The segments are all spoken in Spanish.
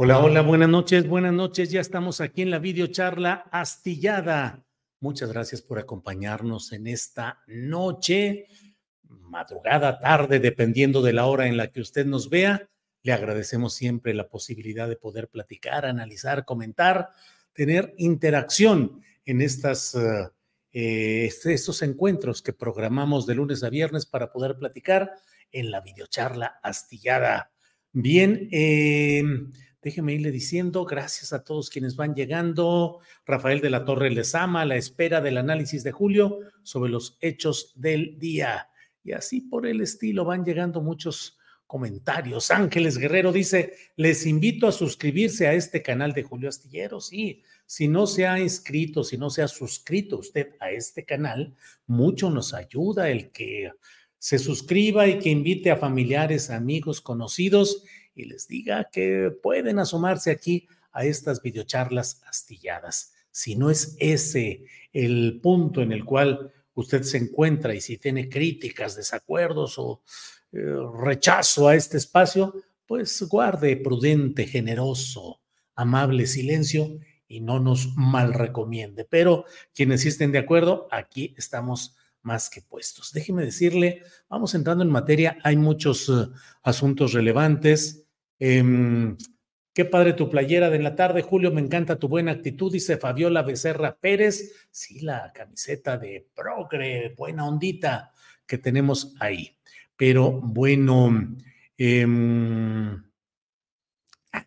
Hola, hola, buenas noches, buenas noches. Ya estamos aquí en la videocharla astillada. Muchas gracias por acompañarnos en esta noche, madrugada, tarde, dependiendo de la hora en la que usted nos vea. Le agradecemos siempre la posibilidad de poder platicar, analizar, comentar, tener interacción en estas, eh, estos encuentros que programamos de lunes a viernes para poder platicar en la videocharla astillada. Bien, eh, Déjeme irle diciendo, gracias a todos quienes van llegando. Rafael de la Torre les ama a la espera del análisis de Julio sobre los hechos del día. Y así por el estilo van llegando muchos comentarios. Ángeles Guerrero dice, les invito a suscribirse a este canal de Julio Astillero. Sí, si no se ha inscrito, si no se ha suscrito usted a este canal, mucho nos ayuda el que se suscriba y que invite a familiares, amigos, conocidos y les diga que pueden asomarse aquí a estas videocharlas astilladas. Si no es ese el punto en el cual usted se encuentra y si tiene críticas, desacuerdos o eh, rechazo a este espacio, pues guarde prudente, generoso, amable silencio y no nos mal recomiende. Pero quienes sí estén de acuerdo, aquí estamos más que puestos. Déjeme decirle, vamos entrando en materia, hay muchos uh, asuntos relevantes. Eh, qué padre tu playera de la tarde, Julio, me encanta tu buena actitud, dice Fabiola Becerra Pérez. Sí, la camiseta de progre, buena ondita que tenemos ahí. Pero bueno, eh,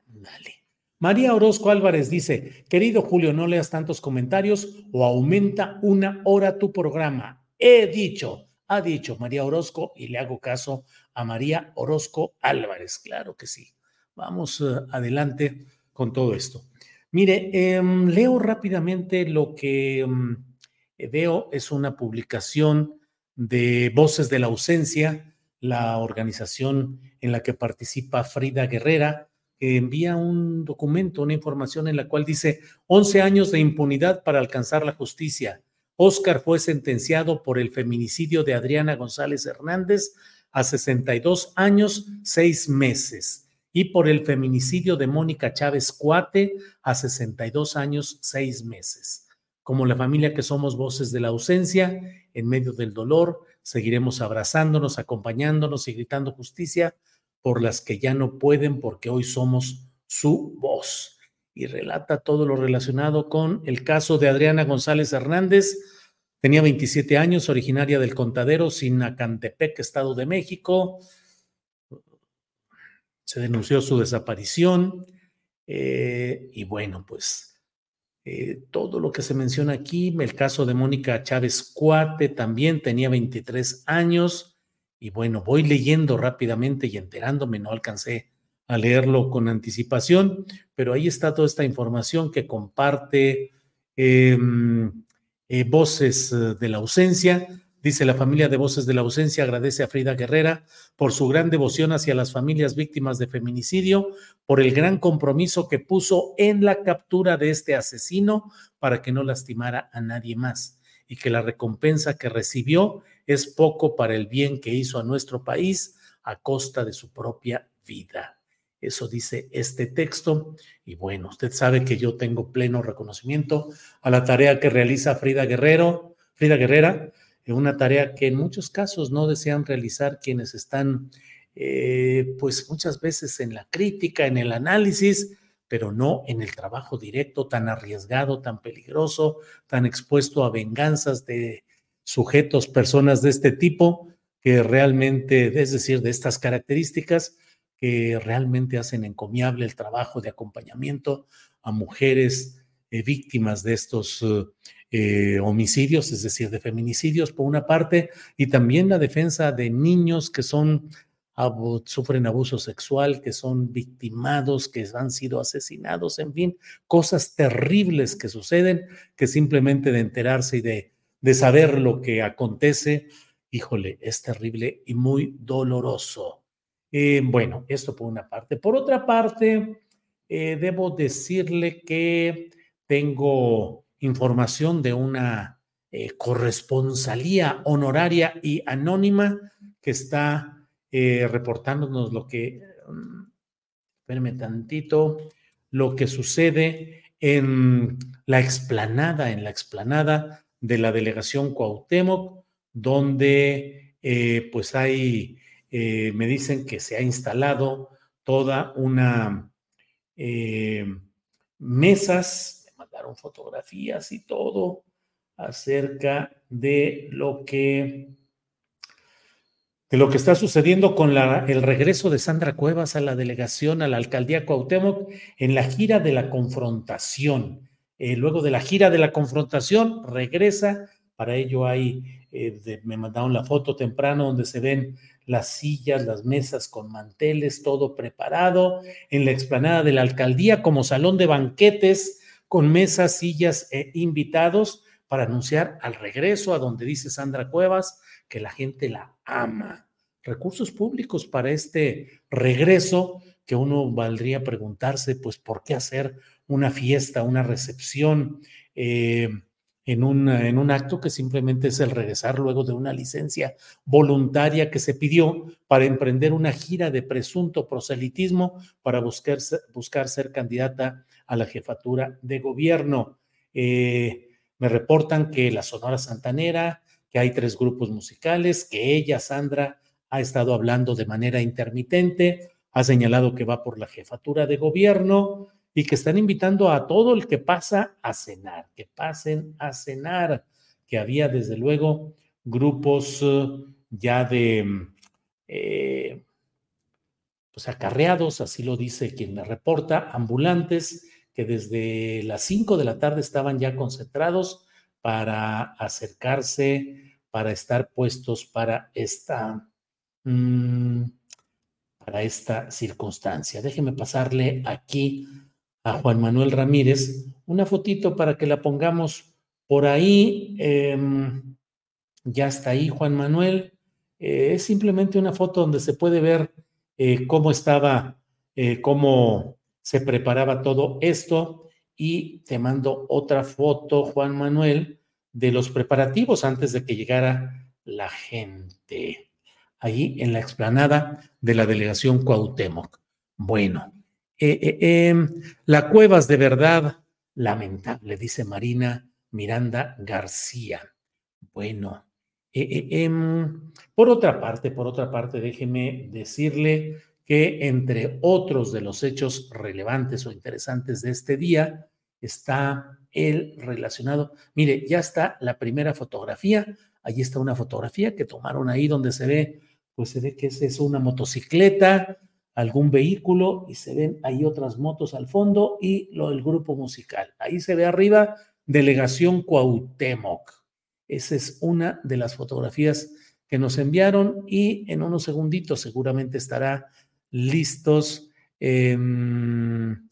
dale. María Orozco Álvarez dice, querido Julio, no leas tantos comentarios o aumenta una hora tu programa. He dicho, ha dicho María Orozco y le hago caso a María Orozco Álvarez. Claro que sí. Vamos uh, adelante con todo esto. Mire, eh, leo rápidamente lo que um, veo, es una publicación de Voces de la Ausencia, la organización en la que participa Frida Guerrera, que envía un documento, una información en la cual dice 11 años de impunidad para alcanzar la justicia. Oscar fue sentenciado por el feminicidio de Adriana González Hernández a 62 años, 6 meses y por el feminicidio de Mónica Chávez Cuate a 62 años, 6 meses. Como la familia que somos voces de la ausencia, en medio del dolor, seguiremos abrazándonos, acompañándonos y gritando justicia por las que ya no pueden porque hoy somos su voz. Y relata todo lo relacionado con el caso de Adriana González Hernández. Tenía 27 años, originaria del Contadero, Sinacantepec, Estado de México se denunció su desaparición eh, y bueno, pues eh, todo lo que se menciona aquí, el caso de Mónica Chávez Cuate también tenía 23 años y bueno, voy leyendo rápidamente y enterándome, no alcancé a leerlo con anticipación, pero ahí está toda esta información que comparte em, eh, Voces de la Ausencia. Dice la familia de Voces de la Ausencia agradece a Frida Guerrera por su gran devoción hacia las familias víctimas de feminicidio, por el gran compromiso que puso en la captura de este asesino para que no lastimara a nadie más y que la recompensa que recibió es poco para el bien que hizo a nuestro país, a costa de su propia vida. Eso dice este texto. Y bueno, usted sabe que yo tengo pleno reconocimiento a la tarea que realiza Frida Guerrero, Frida Guerrera, una tarea que en muchos casos no desean realizar quienes están, eh, pues muchas veces en la crítica, en el análisis, pero no en el trabajo directo tan arriesgado, tan peligroso, tan expuesto a venganzas de sujetos, personas de este tipo, que realmente, es decir, de estas características, que realmente hacen encomiable el trabajo de acompañamiento a mujeres eh, víctimas de estos eh, homicidios, es decir, de feminicidios por una parte, y también la defensa de niños que son sufren abuso sexual, que son victimados, que han sido asesinados, en fin, cosas terribles que suceden, que simplemente de enterarse y de, saber lo que acontece, híjole, es terrible y muy doloroso. Eh, bueno, esto por una parte. Por otra parte, eh, debo decirle que tengo información de una eh, corresponsalía honoraria y anónima que está reportándonos lo que, espérenme tantito, lo que sucede en la explanada, en la explanada de la delegación Cuauhtémoc, donde pues hay eh, me dicen que se ha instalado toda una eh, mesas, fotografías y todo acerca de lo que de lo que está sucediendo con el regreso de Sandra Cuevas a la delegación, a la alcaldía Cuauhtémoc, en la gira de la confrontación. Eh, luego de la gira de la confrontación, regresa. Para ello hay, me mandaron la foto temprano donde se ven las sillas, las mesas con manteles, todo preparado en la explanada de la alcaldía como salón de banquetes con mesas, sillas e invitados para anunciar al regreso a donde dice Sandra Cuevas que la gente la ama. Recursos públicos para este regreso que uno valdría preguntarse, pues, ¿por qué hacer una fiesta, una recepción? Eh, en un, en un acto que simplemente es el regresar luego de una licencia voluntaria que se pidió para emprender una gira de presunto proselitismo para buscar, buscar ser candidata a la jefatura de gobierno. Eh, me reportan que la Sonora Santanera, que hay tres grupos musicales, que ella, Sandra, ha estado hablando de manera intermitente, ha señalado que va por la jefatura de gobierno, y que están invitando a todo el que pasa a cenar, que pasen a cenar, que había desde luego grupos eh, ya de eh, pues acarreados, así lo dice quien me reporta, ambulantes que desde las 5 de la tarde estaban ya concentrados para acercarse, para estar puestos para esta, mm, para esta circunstancia. Déjeme pasarle aquí a Juan Manuel Ramírez una fotito para que la pongamos por ahí. Em, ya está ahí Juan Manuel. Eh, es simplemente una foto donde se puede ver eh, cómo estaba, eh, cómo se preparaba todo esto. Y te mando otra foto, Juan Manuel, de los preparativos antes de que llegara la gente. Ahí en la explanada de la delegación Cuauhtémoc. Bueno, eh, eh, em, la cueva es de verdad lamentable, dice Marina Miranda García. Bueno, eh, em, por otra parte, por otra parte, déjeme decirle que entre otros de los hechos relevantes o interesantes de este día está el relacionado. Mire, ya está la primera fotografía. Ahí está una fotografía que tomaron ahí donde se ve, pues se ve que es una motocicleta algún vehículo y se ven ahí otras motos al fondo y lo del grupo musical. Ahí se ve arriba Delegación Cuauhtémoc. Esa es una de las fotografías que nos enviaron y en unos segunditos seguramente estará listos. Em,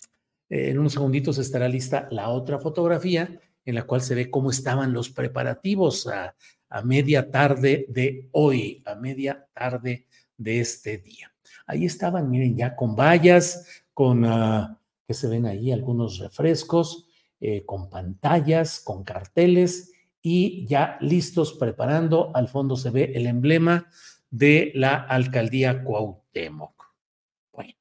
en unos segunditos estará lista la otra fotografía en la cual se ve cómo estaban los preparativos a, a media tarde de hoy, a media tarde de este día. Ahí estaban, miren, ya con vallas, con, ah, que se ven ahí algunos refrescos, eh, con pantallas, con carteles y ya listos preparando. Al fondo se ve el emblema de la alcaldía Cuauhtémoc. Bueno,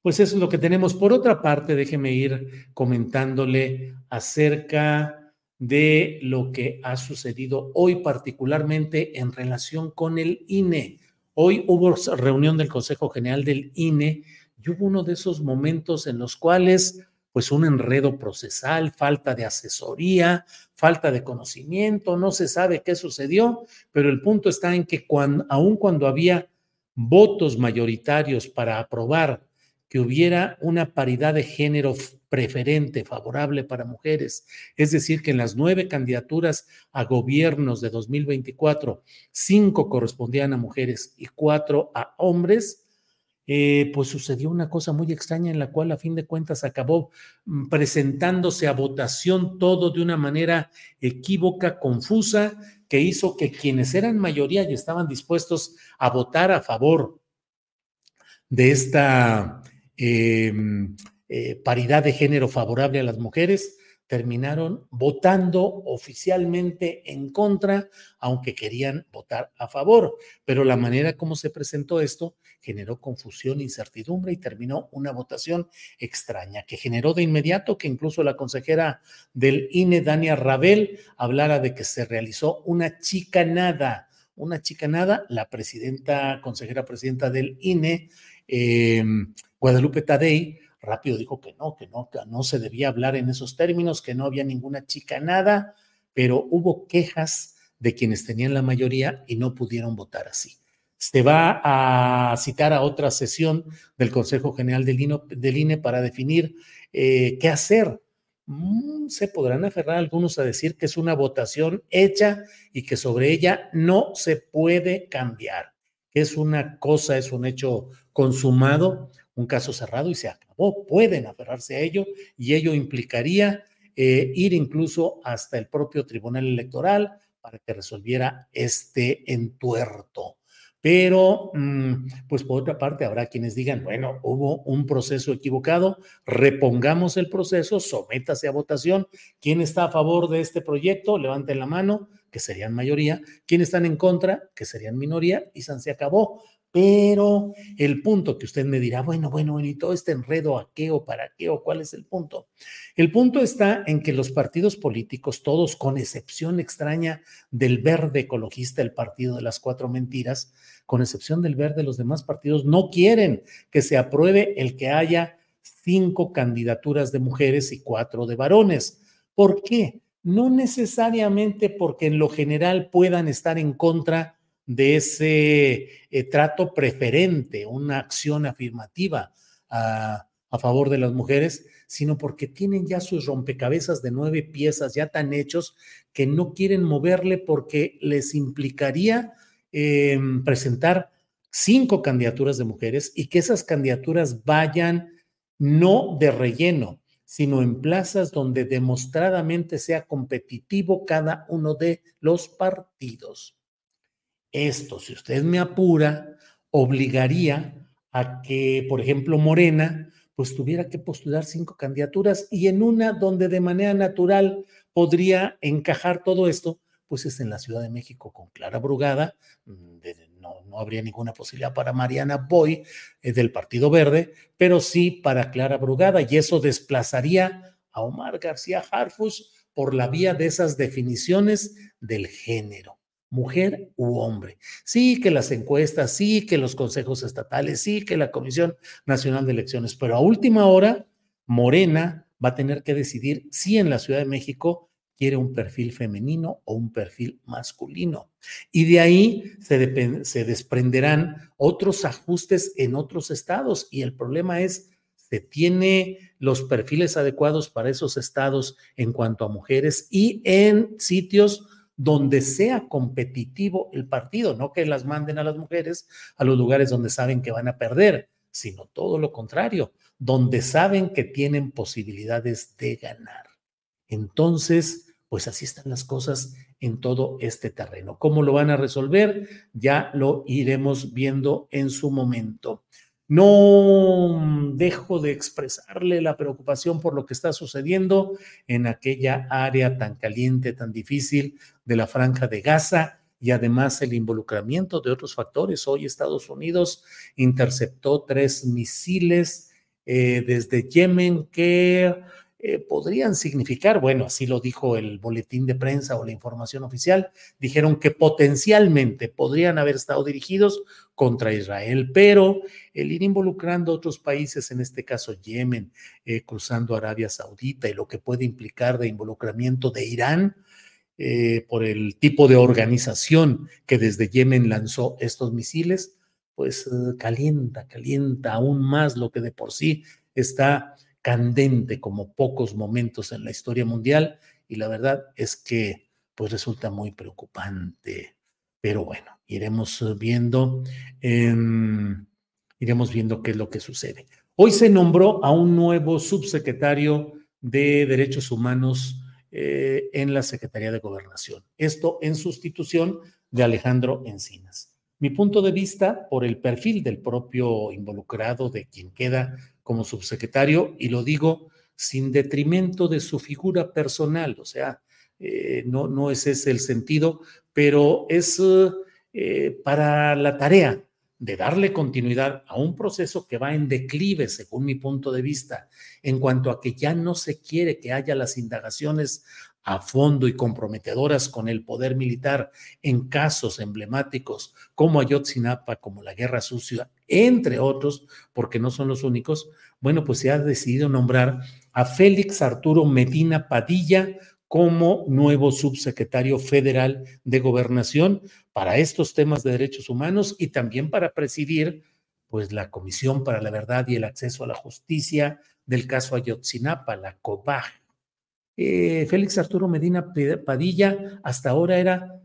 pues eso es lo que tenemos. Por otra parte, déjeme ir comentándole acerca de lo que ha sucedido hoy, particularmente en relación con el INE. Hoy hubo reunión del Consejo General del INE y hubo uno de esos momentos en los cuales pues un enredo procesal, falta de asesoría, falta de conocimiento, no se sabe qué sucedió, pero el punto está en que aun cuando había votos mayoritarios para aprobar que hubiera una paridad de género preferente, favorable para mujeres, es decir, que en las nueve candidaturas a gobiernos de 2024, cinco correspondían a mujeres y cuatro a hombres, eh, pues sucedió una cosa muy extraña en la cual a fin de cuentas acabó mm, presentándose a votación todo de una manera equívoca, confusa, que hizo que quienes eran mayoría y estaban dispuestos a votar a favor de esta em, eh, paridad de género favorable a las mujeres, terminaron votando oficialmente en contra, aunque querían votar a favor. Pero la manera como se presentó esto generó confusión, incertidumbre y terminó una votación extraña que generó de inmediato que incluso la consejera del INE, Dania Rabel, hablara de que se realizó una chicanada, una chicanada, la presidenta, consejera presidenta del INE, em, Guadalupe Tadei, rápido dijo que no, que no, que no se debía hablar en esos términos, que no había ninguna chicanada, pero hubo quejas de quienes tenían la mayoría y no pudieron votar así. Se va a citar a otra sesión del Consejo General del, INE para definir eh, qué hacer. Mm, se podrán aferrar algunos a decir que es una votación hecha y que sobre ella no se puede cambiar, es una cosa, es un hecho consumado, un caso cerrado y se acabó. Pueden aferrarse a ello y ello implicaría eh, ir incluso hasta el propio Tribunal Electoral para que resolviera este entuerto. Pero, mm, pues por otra parte, habrá quienes digan, bueno, hubo un proceso equivocado, repongamos el proceso, sométase a votación. ¿Quién está a favor de este proyecto? Levanten la mano, que serían mayoría. ¿Quién están en contra? Que serían minoría. Y se acabó. Pero el punto que usted me dirá, bueno, bueno, ¿y todo este enredo a qué o para qué o cuál es el punto? El punto está en que los partidos políticos, todos con excepción extraña del verde ecologista, el partido de las cuatro mentiras, con excepción del verde, los demás partidos no quieren que se apruebe el que haya cinco candidaturas de mujeres y cuatro de varones. ¿Por qué? No necesariamente porque en lo general puedan estar en contra de ese eh, trato preferente, una acción afirmativa a, a, favor de las mujeres, sino porque tienen ya sus rompecabezas de nueve piezas ya tan hechos que no quieren moverle porque les implicaría em, presentar cinco candidaturas de mujeres y que esas candidaturas vayan no de relleno, sino en plazas donde demostradamente sea competitivo cada uno de los partidos. Esto, si usted me apura, obligaría a que, por ejemplo, Morena, pues tuviera que postular cinco candidaturas y en una donde de manera natural podría encajar todo esto, pues es en la Ciudad de México con Clara Brugada, mm, no, habría ninguna posibilidad para Mariana Boy eh, del Partido Verde, pero sí para Clara Brugada y eso desplazaría a Omar García Harfus por la vía de esas definiciones del género mujer u hombre. Sí que las encuestas, sí que los consejos estatales, sí que la Comisión Nacional de Elecciones, pero a última hora, Morena va a tener que decidir si en la Ciudad de México quiere un perfil femenino o un perfil masculino. Y de ahí se, se desprenderán otros ajustes en otros estados. Y el problema es, ¿se tiene los perfiles adecuados para esos estados en cuanto a mujeres y en sitios donde sea competitivo el partido, no que las manden a las mujeres a los lugares donde saben que van a perder, sino todo lo contrario, donde saben que tienen posibilidades de ganar. Entonces, pues así están las cosas en todo este terreno. ¿Cómo lo van a resolver? Ya lo iremos viendo en su momento. No dejo de expresarle la preocupación por lo que está sucediendo en aquella área tan caliente, tan difícil de la franja de Gaza. y además el involucramiento de otros factores. Hoy Estados Unidos interceptó tres misiles eh, desde Yemen que eh, podrían significar, bueno, así lo dijo el boletín de prensa o la información oficial, dijeron que potencialmente podrían haber estado dirigidos contra Israel, pero el ir involucrando a otros países, en este caso Yemen, eh, cruzando Arabia Saudita y lo que puede implicar de involucramiento de Irán, eh, por el tipo de organización que desde Yemen lanzó estos misiles, pues calienta, calienta aún más lo que de por sí está candente como pocos momentos en la historia mundial y la verdad es que pues resulta muy preocupante. Pero bueno, iremos viendo, em, iremos viendo qué es lo que sucede. Hoy se nombró a un nuevo subsecretario de Derechos Humanos eh, en la Secretaría de Gobernación. Esto en sustitución de Alejandro Encinas. Mi punto de vista, por el perfil del propio involucrado, de quien queda como subsecretario, y lo digo sin detrimento de su figura personal, o sea, eh, no, no es ese el sentido, pero es eh, para la tarea de darle continuidad a un proceso que va en declive, según mi punto de vista, en cuanto a que ya no se quiere que haya las indagaciones a fondo y comprometedoras con el poder militar en casos emblemáticos como Ayotzinapa, como la Guerra Sucia, entre otros, porque no son los únicos, bueno, pues se ha decidido nombrar a Félix Arturo Medina Padilla como nuevo subsecretario federal de gobernación para estos temas de derechos humanos y también para presidir pues la Comisión para la Verdad y el Acceso a la Justicia del caso Ayotzinapa, la COBAG. Eh, Félix Arturo Medina Padilla hasta ahora era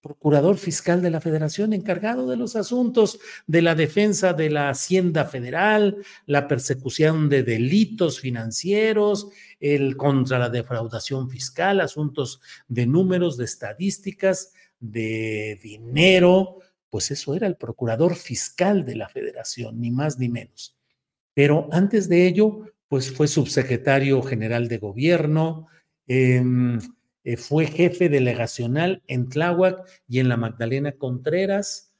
procurador fiscal de la federación encargado de los asuntos de la defensa de la hacienda federal, la persecución de delitos financieros, el contra la defraudación fiscal, asuntos de números, de estadísticas, de dinero, pues eso era el procurador fiscal de la federación, ni más ni menos. Pero antes de ello, pues fue subsecretario general de gobierno, em, eh, fue jefe delegacional en Tláhuac y en la Magdalena Contreras,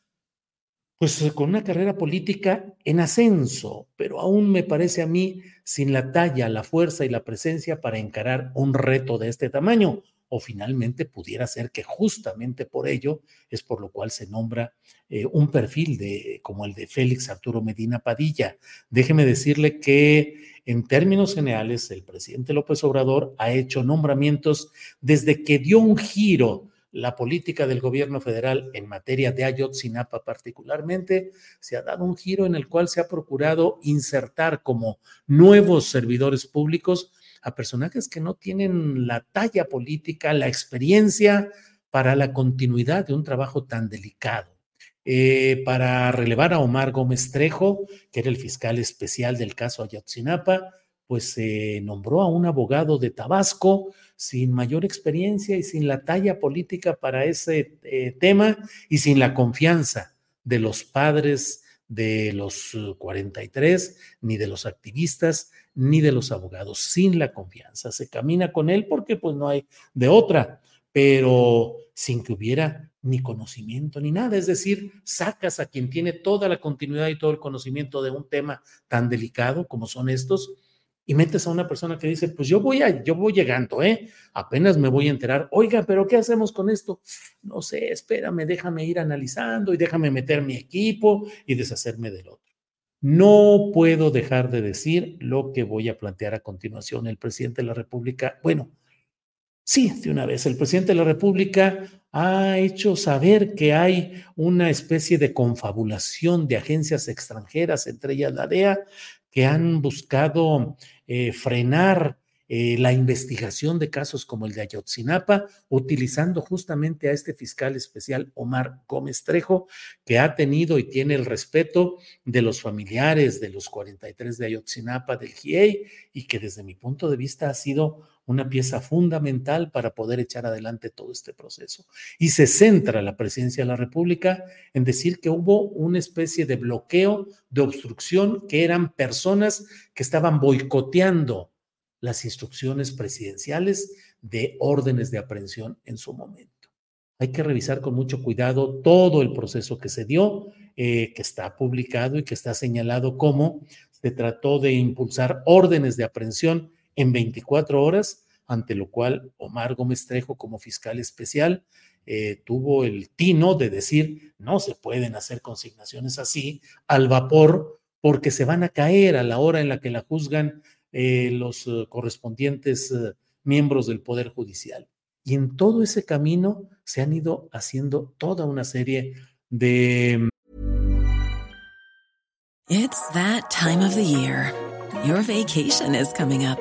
pues con una carrera política en ascenso, pero aún me parece a mí sin la talla, la fuerza y la presencia para encarar un reto de este tamaño o finalmente pudiera ser que justamente por ello es por lo cual se nombra eh, un perfil de, como el de Félix Arturo Medina Padilla. Déjeme decirle que en términos generales el presidente López Obrador ha hecho nombramientos desde que dio un giro la política del gobierno federal en materia de Ayotzinapa particularmente, se ha dado un giro en el cual se ha procurado insertar como nuevos servidores públicos a personajes que no tienen la talla política, la experiencia para la continuidad de un trabajo tan delicado. Eh, para relevar a Omar Gómez Trejo, que era el fiscal especial del caso Ayotzinapa, pues se nombró a un abogado de Tabasco sin mayor experiencia y sin la talla política para ese eh, tema y sin la confianza de los padres de los 43, ni de los activistas, ni de los abogados, sin la confianza. Se camina con él porque pues no hay de otra, pero sin que hubiera ni conocimiento ni nada. Es decir, sacas a quien tiene toda la continuidad y todo el conocimiento de un tema tan delicado como son estos y metes a una persona que dice, pues yo voy a, yo voy llegando, ¿eh? Apenas me voy a enterar, oiga, pero ¿qué hacemos con esto? No sé, espérame, déjame ir analizando y déjame meter mi equipo y deshacerme del otro. No puedo dejar de decir lo que voy a plantear a continuación. El presidente de la República, bueno, sí, de una vez, el presidente de la República ha hecho saber que hay una especie de confabulación de agencias extranjeras, entre ellas la DEA, que han buscado eh, frenar eh, la investigación de casos como el de Ayotzinapa, utilizando justamente a este fiscal especial Omar Gómez Trejo, que ha tenido y tiene el respeto de los familiares de los 43 de Ayotzinapa del GIEI y que desde mi punto de vista ha sido una pieza fundamental para poder echar adelante todo este proceso. Y se centra la presidencia de la República en decir que hubo una especie de bloqueo, de obstrucción, que eran personas que estaban boicoteando las instrucciones presidenciales de órdenes de aprehensión en su momento. hay que revisar con mucho cuidado todo el proceso que se dio, eh, que está publicado y que está señalado como se trató de impulsar órdenes de aprehensión en 24 horas, ante lo cual Omar Gómez Trejo, como fiscal especial, eh, tuvo el tino de decir, no se pueden hacer consignaciones así al vapor porque se van a caer a la hora en la que la juzgan eh, los correspondientes miembros del Poder Judicial. Y en todo ese camino se han ido haciendo toda una serie de... It's that time of the year. Your vacation is coming up.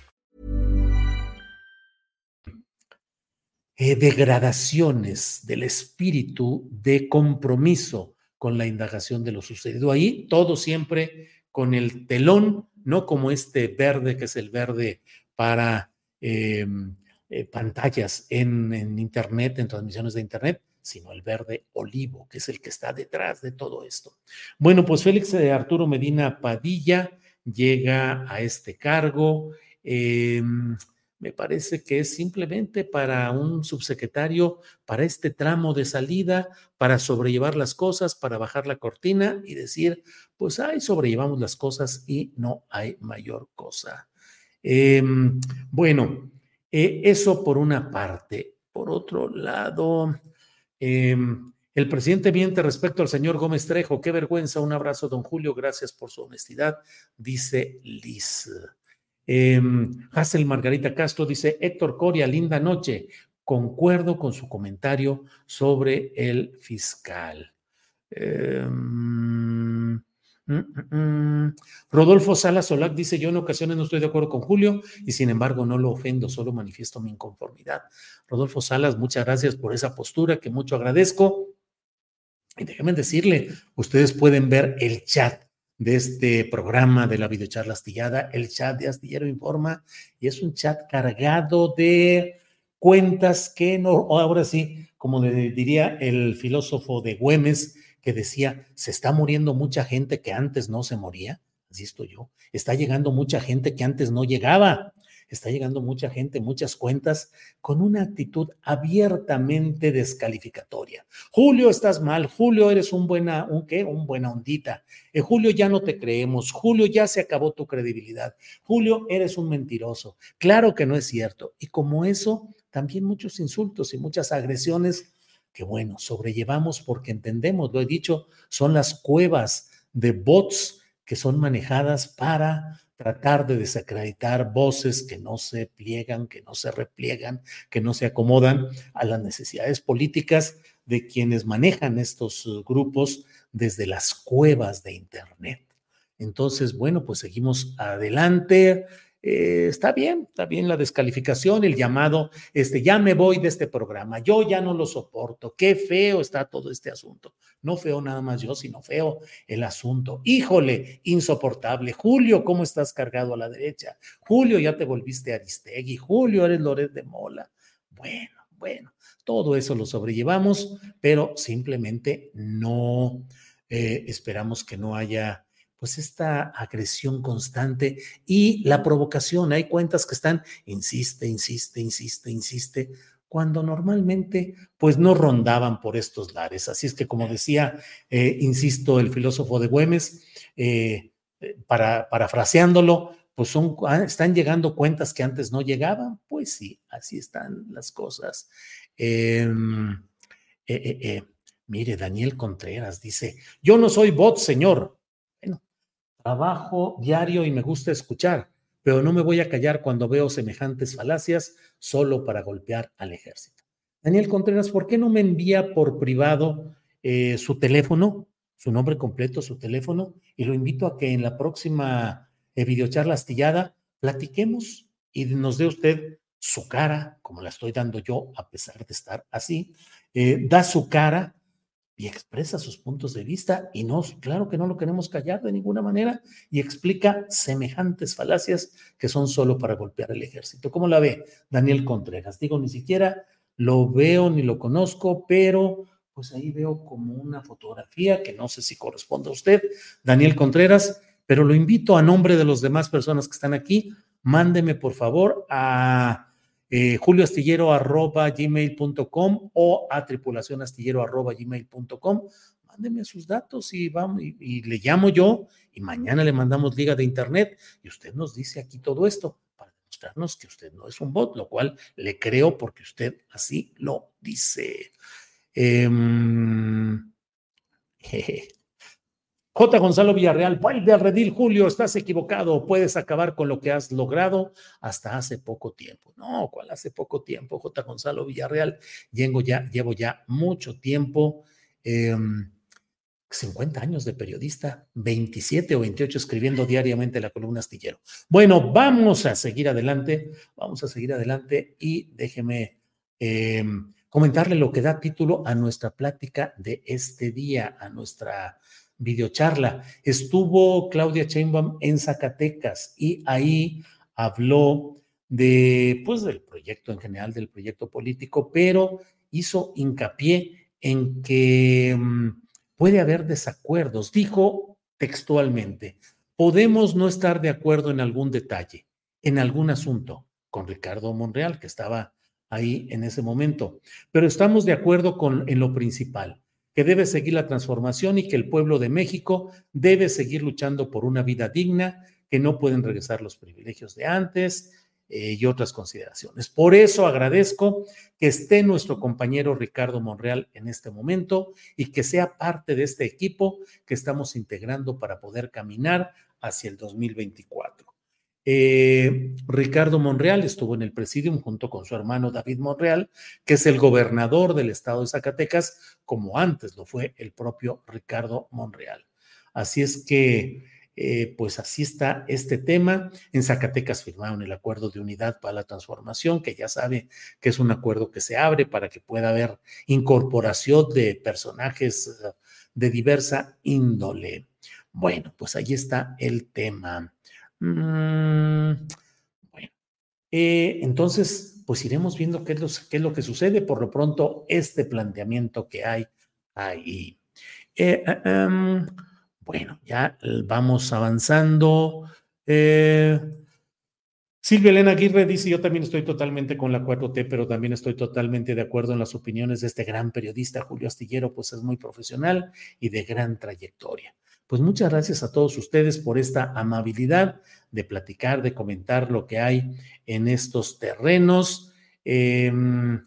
Eh, degradaciones del espíritu de compromiso con la indagación de lo sucedido ahí, todo siempre con el telón, no como este verde que es el verde para eh, eh, pantallas en, Internet, en transmisiones de Internet, sino el verde olivo, que es el que está detrás de todo esto. Bueno, pues Félix de Arturo Medina Padilla llega a este cargo. Eh, me parece que es simplemente para un subsecretario, para este tramo de salida, para sobrellevar las cosas, para bajar la cortina y decir, pues ahí sobrellevamos las cosas y no hay mayor cosa. Eh, bueno, eh, eso por una parte. Por otro lado, Em, el presidente miente respecto al señor Gómez Trejo. Qué vergüenza. Un abrazo, don Julio. Gracias por su honestidad, dice Liz. Eh, Hazel Margarita Castro dice: Héctor Coria, linda noche. Concuerdo con su comentario sobre el fiscal. Eh, Mm, mm, mm. Rodolfo Sala Solac dice, yo en ocasiones no estoy de acuerdo con Julio y sin embargo no lo ofendo, solo manifiesto mi inconformidad. Rodolfo Salas, muchas gracias por esa postura que mucho agradezco. Y déjenme decirle, ustedes pueden ver el chat de este programa de la videocharla astillada, el chat de Astillero Informa, y es un chat cargado de cuentas que no, ahora sí, como le diría el filósofo de Güemes, que decía, se está muriendo mucha gente que antes no se moría, así yo, está llegando mucha gente que antes no llegaba, está llegando mucha gente, muchas cuentas, con una actitud abiertamente descalificatoria. Julio, estás mal, Julio, eres un buena, un qué, un buena ondita. Eh, Julio, ya no te creemos, Julio, ya se acabó tu credibilidad, Julio, eres un mentiroso. Claro que no es cierto. Y como eso, también muchos insultos y muchas agresiones que bueno, sobrellevamos porque entendemos, lo he dicho, son las cuevas de bots que son manejadas para tratar de desacreditar voces que no se pliegan, que no se repliegan, que no se acomodan a las necesidades políticas de quienes manejan estos uh, grupos desde las cuevas de Internet. Entonces, bueno, pues seguimos adelante. Eh, está bien, está bien la descalificación, el llamado, este, ya me voy de este programa, yo ya no lo soporto, qué feo está todo este asunto. No feo nada más yo, sino feo el asunto. Híjole, insoportable. Julio, ¿cómo estás cargado a la derecha? Julio, ya te volviste Aristegui. Julio, eres Loret de Mola. Bueno, bueno, todo eso lo sobrellevamos, pero simplemente no eh, esperamos que no haya pues esta agresión constante y la provocación. Hay cuentas que están, insiste, insiste, insiste, insiste, cuando normalmente pues no rondaban por estos lares. Así es que como decía, eh, insisto, el filósofo de Güemes, eh, eh, para, parafraseándolo, pues son, ah, están llegando cuentas que antes no llegaban. Pues sí, así están las cosas. Em, Mire, Daniel Contreras dice, yo no soy bot, señor. Trabajo diario y me gusta escuchar, pero no me voy a callar cuando veo semejantes falacias solo para golpear al ejército. Daniel Contreras, ¿por qué no me envía por privado eh, su teléfono, su nombre completo, su teléfono? Y lo invito a que en la próxima eh, videocharla astillada platiquemos y nos dé usted su cara, como la estoy dando yo, a pesar de estar así, eh, da su cara y expresa sus puntos de vista y no, claro que no lo queremos callar de ninguna manera y explica semejantes falacias que son solo para golpear el ejército. ¿Cómo la ve Daniel Contreras? Digo, ni siquiera lo veo ni lo conozco, pero pues ahí veo como una fotografía que no sé si corresponde a usted, Daniel Contreras, pero lo invito a nombre de las demás personas que están aquí, mándeme por favor a eh, julioastillero.gmail.com o a tripulacionastillero.gmail.com. Mándeme sus datos y, vamos, y, le llamo yo y mañana le mandamos liga de internet y usted nos dice aquí todo esto para demostrarnos que usted no es un bot, lo cual le creo porque usted así lo dice. Em, J. Gonzalo Villarreal, vuelve al redil, Julio, estás equivocado, puedes acabar con lo que has logrado hasta hace poco tiempo. No, ¿cuál hace poco tiempo? J. Gonzalo Villarreal, llevo ya, mucho tiempo, 50 em, años de periodista, 27 o 28 escribiendo diariamente la columna astillero. Bueno, vamos a seguir adelante, vamos a seguir adelante y déjeme em, comentarle lo que da título a nuestra plática de este día, a nuestra videocharla. Estuvo Claudia Sheinbaum en Zacatecas y ahí habló de, pues, del proyecto en general, del proyecto político, pero hizo hincapié en que mm, puede haber desacuerdos. Dijo textualmente, podemos no estar de acuerdo en algún detalle, en algún asunto, con Ricardo Monreal, que estaba ahí en ese momento, pero estamos de acuerdo con, en lo principal que debe seguir la transformación y que el pueblo de México debe seguir luchando por una vida digna, que no pueden regresar los privilegios de antes eh, y otras consideraciones. Por eso agradezco que esté nuestro compañero Ricardo Monreal en este momento y que sea parte de este equipo que estamos integrando para poder caminar hacia el 2024. Eh, Ricardo Monreal estuvo en el presidium junto con su hermano David Monreal, que es el gobernador del estado de Zacatecas, como antes lo fue el propio Ricardo Monreal. Así es que, eh, pues así está este tema. En Zacatecas firmaron el acuerdo de unidad para la transformación, que ya sabe que es un acuerdo que se abre para que pueda haber incorporación de personajes eh, de diversa índole. Bueno, pues ahí está el tema. Mm, bueno, eh, entonces, pues iremos viendo qué es, lo, que sucede. Por lo pronto, este planteamiento que hay ahí. Eh, eh, em, bueno, ya vamos avanzando. Silvia Elena Aguirre dice, yo también estoy totalmente con la 4T, pero también estoy totalmente de acuerdo en las opiniones de este gran periodista, Julio Astillero, pues es muy profesional y de gran trayectoria. Pues muchas gracias a todos ustedes por esta amabilidad de platicar, de comentar lo que hay en estos terrenos. Em,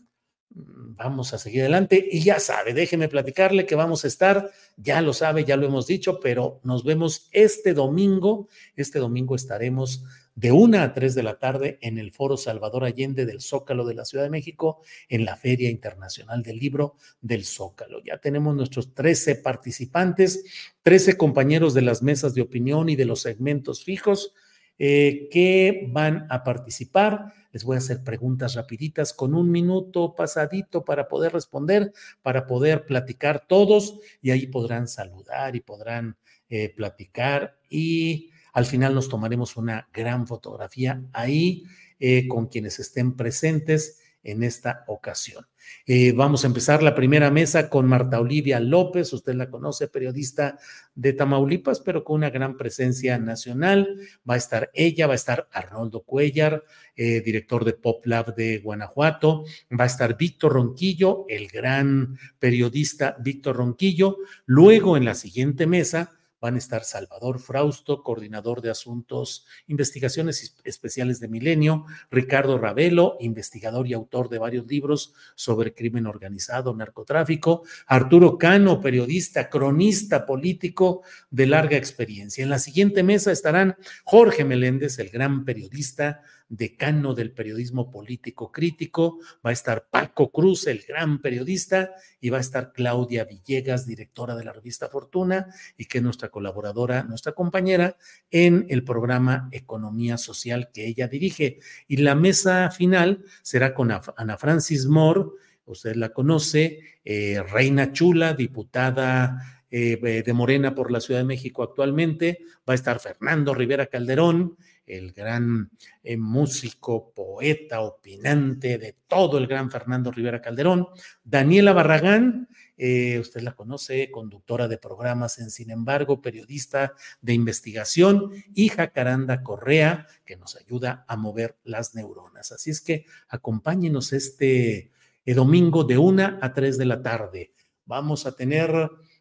vamos a seguir adelante y ya sabe, déjeme platicarle que vamos a estar, ya lo sabe, ya lo hemos dicho, pero nos vemos este domingo. Este domingo estaremos de una a tres de la tarde en el Foro Salvador Allende del Zócalo de la Ciudad de México, en la Feria Internacional del Libro del Zócalo. Ya tenemos nuestros 13 participantes, 13 compañeros de las mesas de opinión y de los segmentos fijos eh, que van a participar. Les voy a hacer preguntas rapiditas con un minuto pasadito para poder responder, para poder platicar todos y ahí podrán saludar y podrán eh, platicar y al final nos tomaremos una gran fotografía ahí eh, con quienes estén presentes en esta ocasión. Eh, vamos a empezar la primera mesa con Marta Olivia López, usted la conoce, periodista de Tamaulipas, pero con una gran presencia nacional. Va a estar ella, va a estar Arnoldo Cuellar, eh, director de Pop Lab de Guanajuato, va a estar Víctor Ronquillo, el gran periodista Víctor Ronquillo. Luego en la siguiente mesa van a estar Salvador Frausto, coordinador de asuntos, investigaciones especiales de Milenio, Ricardo Ravelo, investigador y autor de varios libros sobre crimen organizado, narcotráfico, Arturo Cano, periodista, cronista político de larga experiencia. En la siguiente mesa estarán Jorge Meléndez, el gran periodista, decano del periodismo político crítico, va a estar Paco Cruz, el gran periodista, y va a estar Claudia Villegas, directora de la revista Fortuna, y que es nuestra colaboradora, nuestra compañera en el programa Economía Social que ella dirige. Y la mesa final será con Ana Francis Moore, usted la conoce, eh, Reina Chula, diputada eh, de Morena por la Ciudad de México actualmente, va a estar Fernando Rivera Calderón, el gran eh, músico, poeta, opinante de todo el gran Fernando Rivera Calderón, Daniela Barragán, eh, usted la conoce, conductora de programas en Sin embargo, periodista de investigación, y Jacaranda Correa, que nos ayuda a mover las neuronas. Así es que acompáñenos este eh, domingo de una a tres de la tarde. Vamos a tener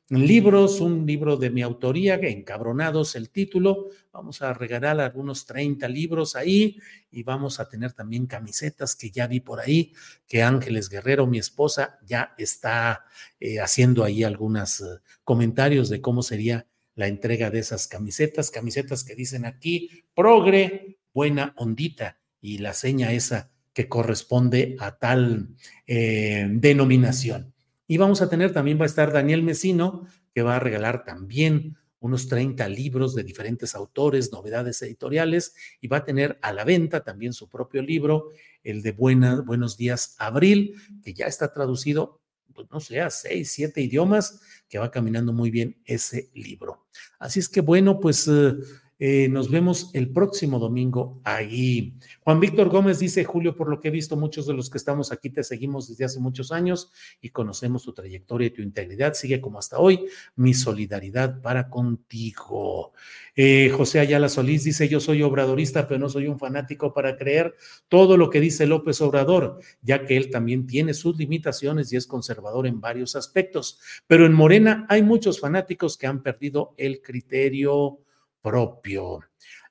libros, un libro de mi autoría, Encabronados el título. Vamos a regalar algunos 30 libros ahí y vamos a tener también camisetas que ya vi por ahí, que Ángeles Guerrero, mi esposa, ya está eh, haciendo ahí algunos eh, comentarios de cómo sería la entrega de esas camisetas, camisetas que dicen aquí, progre, buena ondita, y la seña esa que corresponde a tal eh, denominación. Y vamos a tener, también va a estar Daniel Mesino, que va a regalar también unos 30 libros de diferentes autores, novedades editoriales, y va a tener a la venta también su propio libro, el de Buenos Días Abril, que ya está traducido, pues no sé, a seis, siete idiomas, que va caminando muy bien ese libro. Así es que bueno, pues... Eh, eh, nos vemos el próximo domingo ahí. Juan Víctor Gómez dice, Julio, por lo que he visto, muchos de los que estamos aquí te seguimos desde hace muchos años y conocemos tu trayectoria y tu integridad. Sigue como hasta hoy. Mi solidaridad para contigo. Eh, José Ayala Solís dice, yo soy obradorista, pero no soy un fanático para creer todo lo que dice López Obrador, ya que él también tiene sus limitaciones y es conservador en varios aspectos. Pero en Morena hay muchos fanáticos que han perdido el criterio propio.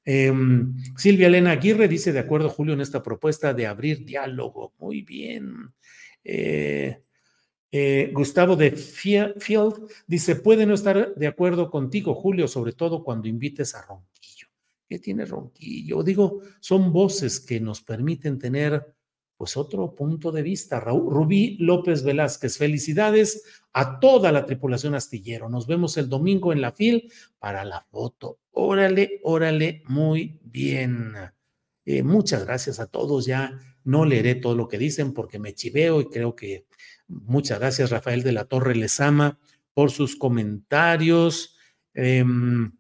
Em, Silvia Elena Aguirre dice, de acuerdo, Julio, en esta propuesta de abrir diálogo. Muy bien. Eh, eh, Gustavo de Field dice, puede no estar de acuerdo contigo, Julio, sobre todo cuando invites a Ronquillo. ¿Qué tiene Ronquillo? Digo, son voces que nos permiten tener pues otro punto de vista. Rubí López Velázquez, felicidades a toda la tripulación astillero. Nos vemos el domingo en la FIL para la foto. Órale, órale, muy bien. Eh, muchas gracias a todos. Ya no leeré todo lo que dicen porque me chiveo y creo que muchas gracias Rafael de la Torre Lezama por sus comentarios. Em,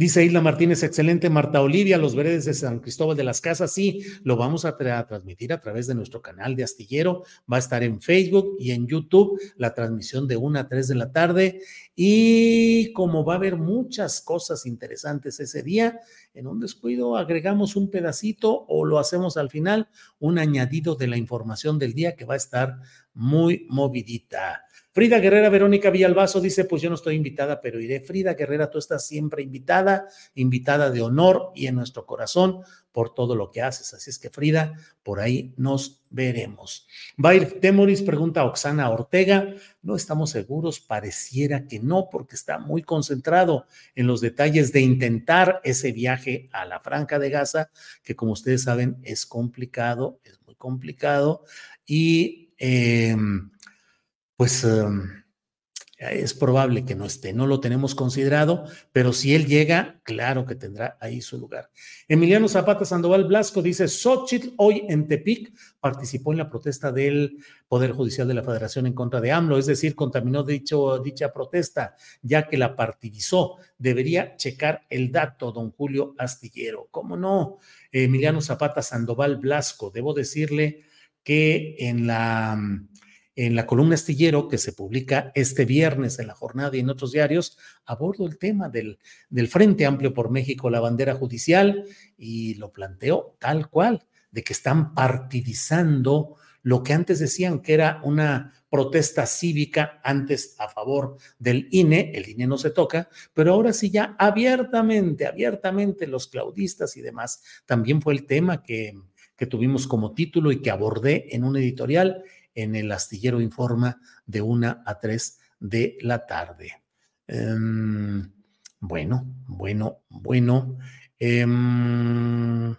Dice Isla Martínez, excelente. Marta Olivia, los veredes de San Cristóbal de las Casas, sí, lo vamos a, transmitir a través de nuestro canal de Astillero. Va a estar en Facebook y en YouTube la transmisión de 1 a 3 de la tarde. Y como va a haber muchas cosas interesantes ese día, en un descuido agregamos un pedacito o lo hacemos al final, un añadido de la información del día que va a estar muy movidita. Frida Guerrera Verónica Villalbazo dice, pues yo no estoy invitada, pero iré. Frida Guerrera, tú estás siempre invitada, invitada de honor y en nuestro corazón por todo lo que haces. Así es que Frida, por ahí nos veremos. Bair Temoris pregunta a Oxana Ortega, no estamos seguros, pareciera que no, porque está muy concentrado en los detalles de intentar ese viaje a la Franca de Gaza, que como ustedes saben es complicado, es muy complicado y... Em, pues em, es probable que no esté, no lo tenemos considerado, pero si él llega, claro que tendrá ahí su lugar. Emiliano Zapata Sandoval Blasco dice, Xochitl hoy en Tepic participó en la protesta del Poder Judicial de la Federación en contra de AMLO, es decir, contaminó dicha protesta, ya que la partidizó. Debería checar el dato, don Julio Astillero. ¿Cómo no? Emiliano Zapata Sandoval Blasco, debo decirle que en la en la columna astillero que se publica este viernes en la jornada y en otros diarios, abordo el tema del, del Frente Amplio por México, la bandera judicial, y lo planteo tal cual. de que están partidizando lo que antes decían que era una protesta cívica, antes a favor del INE, el INE no se toca, pero ahora sí ya abiertamente, abiertamente los claudistas y demás. También fue el tema que, que tuvimos como título y que abordé en un editorial en el Astillero Informa de una a tres de la tarde. Um, bueno, bueno, bueno. Um,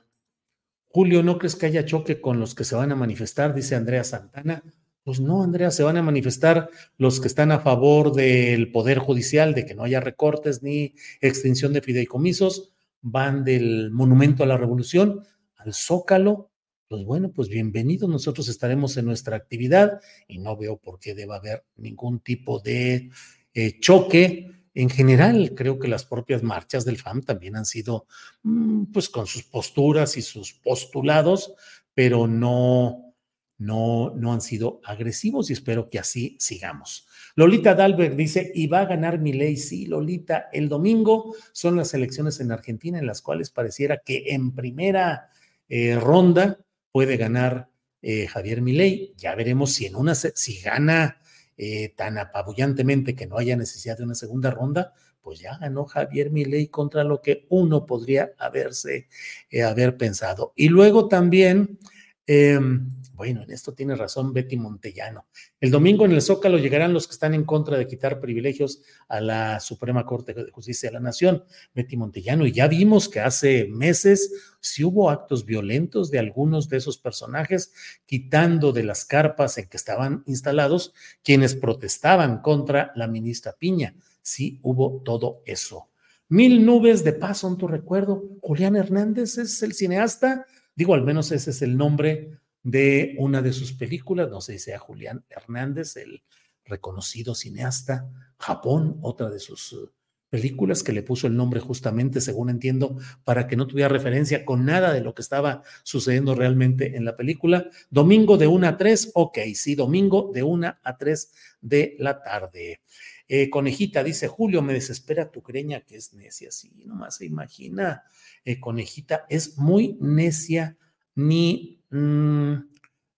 Julio, ¿no crees que haya choque con los que se van a manifestar? Dice Andrea Santana. Pues no, Andrea, se van a manifestar los que están a favor del Poder Judicial, de que no haya recortes ni extinción de fideicomisos, van del Monumento a la Revolución al Zócalo. Pues bueno, pues bienvenidos, nosotros estaremos en nuestra actividad y no veo por qué deba haber ningún tipo de eh, choque en general, creo que las propias marchas del FAM también han sido, mm, pues, con sus posturas y sus postulados, pero no, no, no han sido agresivos y espero que así sigamos. Lolita Dalberg dice, y va a ganar mi ley. Sí, Lolita, el domingo son las elecciones en Argentina en las cuales pareciera que en primera eh, ronda puede ganar eh, Javier Milei. Ya veremos si en una, si gana eh, tan apabullantemente que no haya necesidad de una segunda ronda, pues ya ganó Javier Milei contra lo que uno podría haberse, eh, haber pensado. Y luego también, em, bueno, en esto tiene razón Betty Montellano. El domingo en el Zócalo llegarán los que están en contra de quitar privilegios a la Suprema Corte de Justicia de la Nación, Betty Montellano, y ya vimos que hace meses sí hubo actos violentos de algunos de esos personajes, quitando de las carpas en que estaban instalados quienes protestaban contra la ministra Piña. Sí hubo todo eso. Mil nubes de paz son tu recuerdo. Julián Hernández es el cineasta, digo, al menos ese es el nombre de una de sus películas, no sé si sea Julián Hernández, el reconocido cineasta, Japón, otra de sus uh, películas que le puso el nombre justamente, según entiendo, para que no tuviera referencia con nada de lo que estaba sucediendo realmente en la película. Domingo de 1 a 3, ok, sí, domingo de 1 a 3 de la tarde. Eh, conejita dice, Julio, me desespera tu creña que es necia. Sí, nomás se imagina. Eh, conejita es muy necia, ni Mm,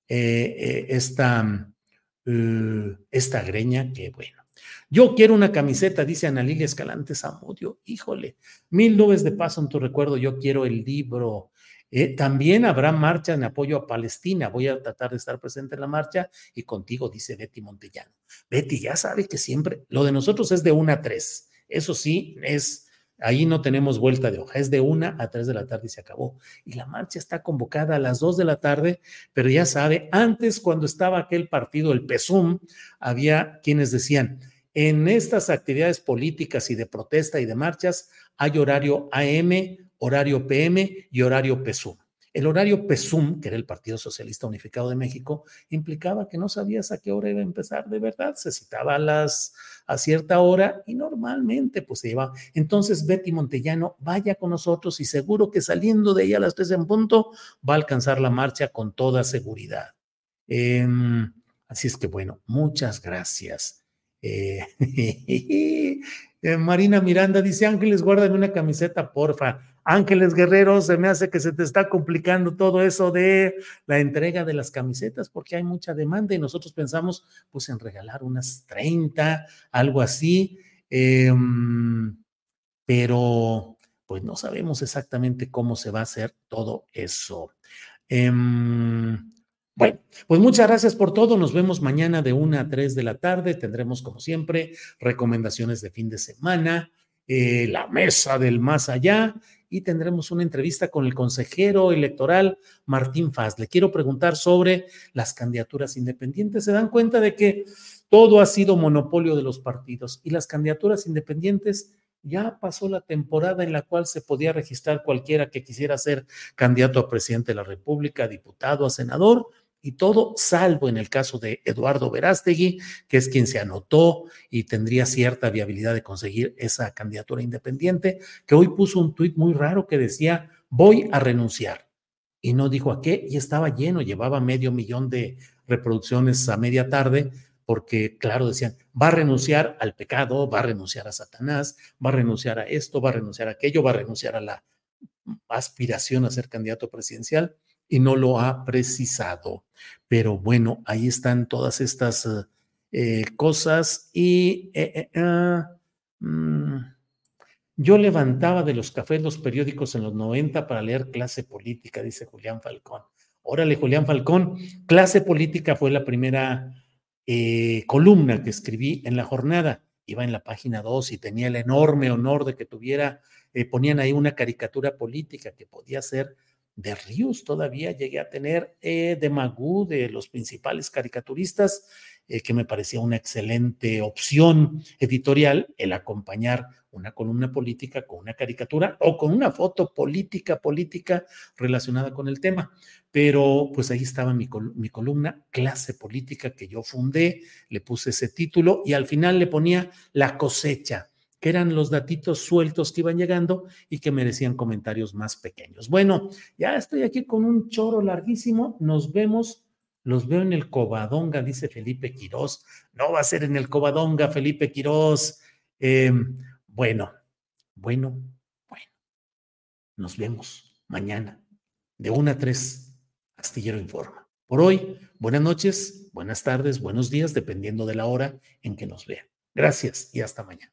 eh, eh, esta, uh, esta greña que bueno. Yo quiero una camiseta, dice Ana Escalante Zamudio. Híjole, mil nubes de paso en tu recuerdo. Yo quiero el libro. Eh, también habrá marcha en apoyo a Palestina. Voy a tratar de estar presente en la marcha y contigo, dice Betty Montellano. Betty, ya sabe que siempre lo de nosotros es de una a tres. Eso sí, es Ahí no tenemos vuelta de hoja, es de una a tres de la tarde y se acabó. Y la marcha está convocada a las dos de la tarde, pero ya sabe, antes cuando estaba aquel partido, el PESUM, había quienes decían, en estas actividades políticas y de protesta y de marchas hay horario AM, horario PM y horario PESUM. El horario PESUM, que era el Partido Socialista Unificado de México, implicaba que no sabías a qué hora iba a empezar de verdad. Se citaba a, las, a cierta hora y normalmente pues se iba. Entonces Betty Montellano vaya con nosotros y seguro que saliendo de ella a las tres en punto va a alcanzar la marcha con toda seguridad. Em, así es que bueno, muchas gracias. Eh, eh, Marina Miranda dice, Ángeles, guárdame una camiseta, porfa. Ángeles Guerrero, se me hace que se te está complicando todo eso de la entrega de las camisetas porque hay mucha demanda y nosotros pensamos pues en regalar unas 30, algo así, em, pero pues no sabemos exactamente cómo se va a hacer todo eso. Em, bueno, pues muchas gracias por todo. Nos vemos mañana de 1 a 3 de la tarde. Tendremos, como siempre, recomendaciones de fin de semana, eh, la mesa del más allá y tendremos una entrevista con el consejero electoral Martín Faz. Le quiero preguntar sobre las candidaturas independientes. Se dan cuenta de que todo ha sido monopolio de los partidos y las candidaturas independientes ya pasó la temporada en la cual se podía registrar cualquiera que quisiera ser candidato a presidente de la República, diputado, a senador y todo salvo en el caso de Eduardo Verástegui, que es quien se anotó y tendría cierta viabilidad de conseguir esa candidatura independiente, que hoy puso un tuit muy raro que decía, voy a renunciar. Y no dijo a qué, y estaba lleno, llevaba medio millón de reproducciones a media tarde, porque claro, decían, va a renunciar al pecado, va a renunciar a Satanás, va a renunciar a esto, va a renunciar a aquello, va a renunciar a la aspiración a ser candidato presidencial y no lo ha precisado. Pero bueno, ahí están todas estas eh, cosas y eh, eh, ah, mm, yo levantaba de los cafés los periódicos en los 90 para leer clase política, dice Julián Falcón. Órale, Julián Falcón, clase política fue la primera columna que escribí en la jornada. Iba en la página 2 y tenía el enorme honor de que tuviera, ponían ahí una caricatura política que podía ser de Ríos todavía llegué a tener, eh, de Magú, de los principales caricaturistas, eh, que me parecía una excelente opción editorial el acompañar una columna política con una caricatura o con una foto política, política relacionada con el tema. Pero pues ahí estaba mi, mi columna, clase política que yo fundé, le puse ese título y al final le ponía la cosecha que eran los datitos sueltos que iban llegando y que merecían comentarios más pequeños. Bueno, ya estoy aquí con un choro larguísimo. Nos vemos, los veo en el Covadonga, dice Felipe Quirós. No va a ser en el Covadonga, Felipe Quirós. Em, bueno, bueno, bueno. Nos vemos mañana de 1 a 3. Astillero Informa. Por hoy, buenas noches, buenas tardes, buenos días, dependiendo de la hora en que nos vean. Gracias y hasta mañana.